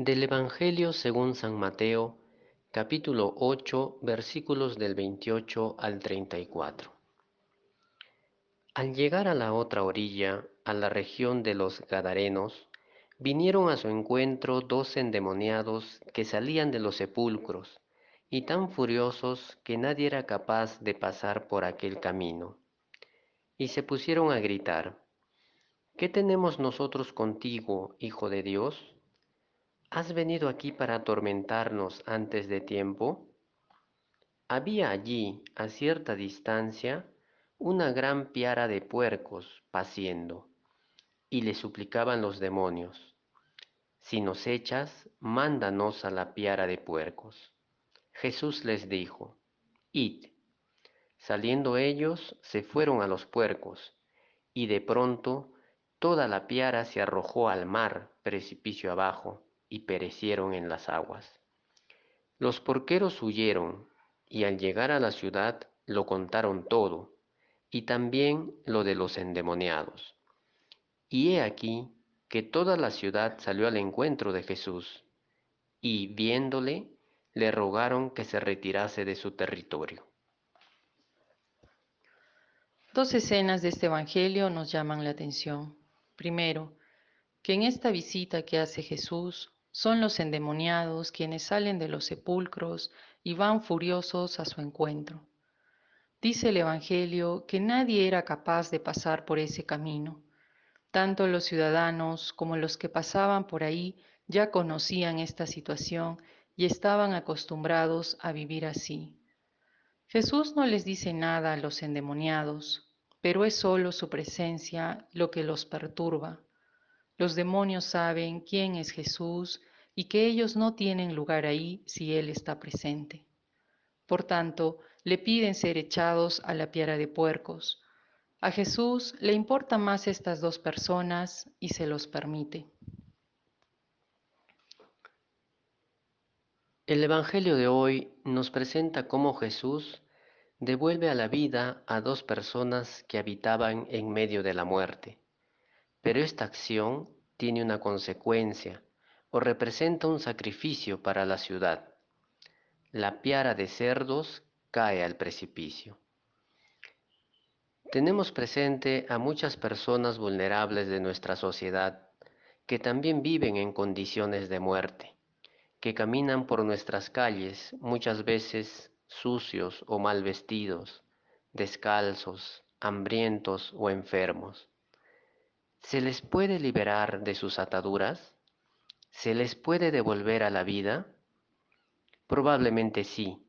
Del Evangelio según San Mateo, capítulo 8, versículos del 28 al 34. Al llegar a la otra orilla, a la región de los Gadarenos, vinieron a su encuentro dos endemoniados que salían de los sepulcros, y tan furiosos que nadie era capaz de pasar por aquel camino. Y se pusieron a gritar, ¿Qué tenemos nosotros contigo, Hijo de Dios? ¿Has venido aquí para atormentarnos antes de tiempo? Había allí, a cierta distancia, una gran piara de puercos paciendo, y le suplicaban los demonios, si nos echas, mándanos a la piara de puercos. Jesús les dijo, Id. Saliendo ellos, se fueron a los puercos, y de pronto toda la piara se arrojó al mar, precipicio abajo, y perecieron en las aguas. Los porqueros huyeron, y al llegar a la ciudad lo contaron todo, y también lo de los endemoniados. Y he aquí que toda la ciudad salió al encuentro de Jesús, y viéndole, le rogaron que se retirase de su territorio. Dos escenas de este Evangelio nos llaman la atención. Primero, que en esta visita que hace Jesús son los endemoniados quienes salen de los sepulcros y van furiosos a su encuentro. Dice el Evangelio que nadie era capaz de pasar por ese camino. Tanto los ciudadanos como los que pasaban por ahí ya conocían esta situación y estaban acostumbrados a vivir así. Jesús no les dice nada a los endemoniados, pero es solo su presencia lo que los perturba. Los demonios saben quién es Jesús y que ellos no tienen lugar ahí si Él está presente. Por tanto, le piden ser echados a la piara de puercos. A Jesús le importan más estas dos personas y se los permite. El Evangelio de hoy nos presenta cómo Jesús devuelve a la vida a dos personas que habitaban en medio de la muerte. Pero esta acción tiene una consecuencia o representa un sacrificio para la ciudad. La piara de cerdos cae al precipicio. Tenemos presente a muchas personas vulnerables de nuestra sociedad que también viven en condiciones de muerte, que caminan por nuestras calles muchas veces sucios o mal vestidos, descalzos, hambrientos o enfermos. ¿Se les puede liberar de sus ataduras? ¿Se les puede devolver a la vida? Probablemente sí,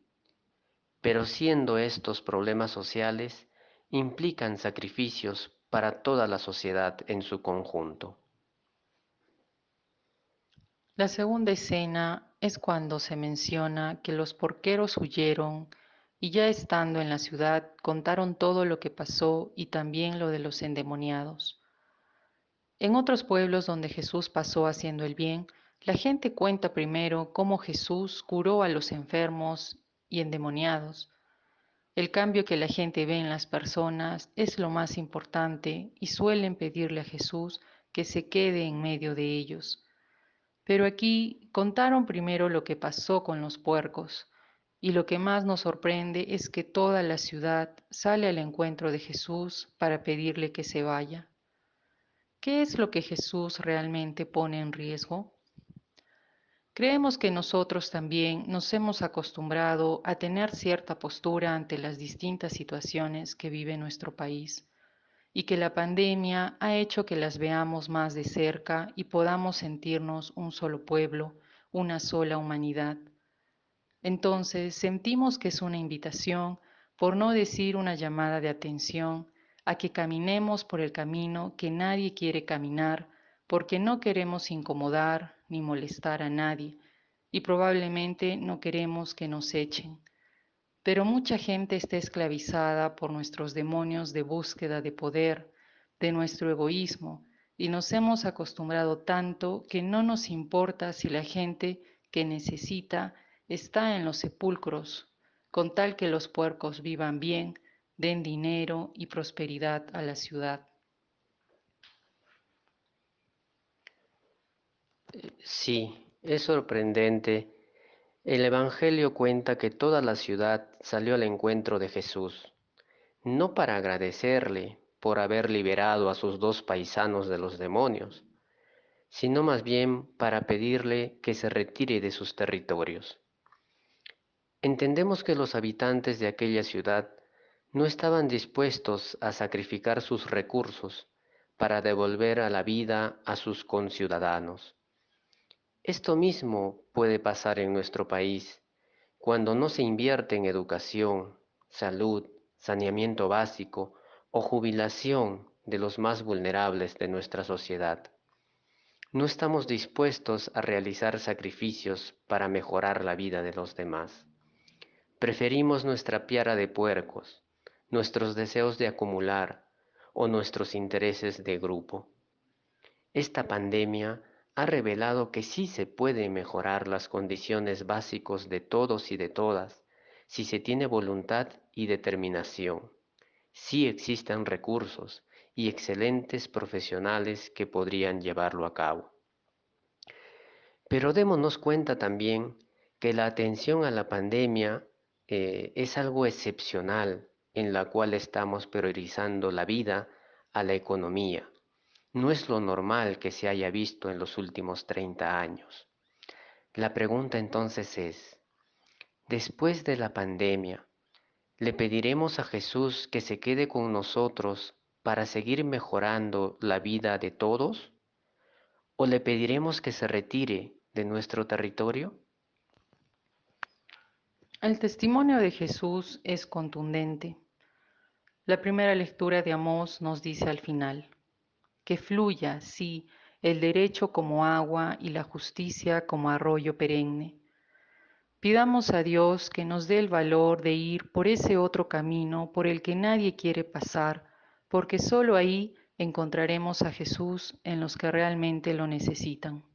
pero siendo estos problemas sociales, implican sacrificios para toda la sociedad en su conjunto. La segunda escena es cuando se menciona que los porqueros huyeron y ya estando en la ciudad contaron todo lo que pasó y también lo de los endemoniados. En otros pueblos donde Jesús pasó haciendo el bien, la gente cuenta primero cómo Jesús curó a los enfermos y endemoniados. El cambio que la gente ve en las personas es lo más importante y suelen pedirle a Jesús que se quede en medio de ellos. Pero aquí contaron primero lo que pasó con los puercos, y lo que más nos sorprende es que toda la ciudad sale al encuentro de Jesús para pedirle que se vaya. ¿Qué es lo que Jesús realmente pone en riesgo? Creemos que nosotros también nos hemos acostumbrado a tener cierta postura ante las distintas situaciones que vive nuestro país y que la pandemia ha hecho que las veamos más de cerca y podamos sentirnos un solo pueblo, una sola humanidad. Entonces sentimos que es una invitación, por no decir una llamada de atención, a que caminemos por el camino que nadie quiere caminar, porque no queremos incomodar ni molestar a nadie, y probablemente no queremos que nos echen. Pero mucha gente está esclavizada por nuestros demonios de búsqueda de poder, de nuestro egoísmo, y nos hemos acostumbrado tanto que no nos importa si la gente que necesita está en los sepulcros, con tal que los puercos vivan bien, den dinero y prosperidad a la ciudad. Sí, Es sorprendente. El Evangelio cuenta que toda la ciudad salió al encuentro de Jesús, no para agradecerle por haber liberado a sus dos paisanos de los demonios, sino más bien para pedirle que se retire de sus territorios. Entendemos que los habitantes de aquella ciudad no estaban dispuestos a sacrificar sus recursos para devolver a la vida a sus conciudadanos. Esto mismo puede pasar en nuestro país cuando no se invierte en educación, salud, saneamiento básico o jubilación de los más vulnerables de nuestra sociedad. No estamos dispuestos a realizar sacrificios para mejorar la vida de los demás. Preferimos nuestra piara de puercos, nuestros deseos de acumular o nuestros intereses de grupo. Esta pandemia ha revelado que sí se puede mejorar las condiciones básicas de todos y de todas si se tiene voluntad y determinación. Sí existen recursos y excelentes profesionales que podrían llevarlo a cabo. Pero démonos cuenta también que la atención a la pandemia eh, es algo excepcional en la cual estamos priorizando la vida a la economía. No es lo normal que se haya visto en los últimos 30 años. La pregunta entonces es, después de la pandemia, ¿le pediremos a Jesús que se quede con nosotros para seguir mejorando la vida de todos? ¿O le pediremos que se retire de nuestro territorio? El testimonio de Jesús es contundente. La primera lectura de Amós nos dice al final, que fluya, sí, el derecho como agua y la justicia como arroyo perenne. Pidamos a Dios que nos dé el valor de ir por ese otro camino por el que nadie quiere pasar, porque solo ahí encontraremos a Jesús en los que realmente lo necesitan.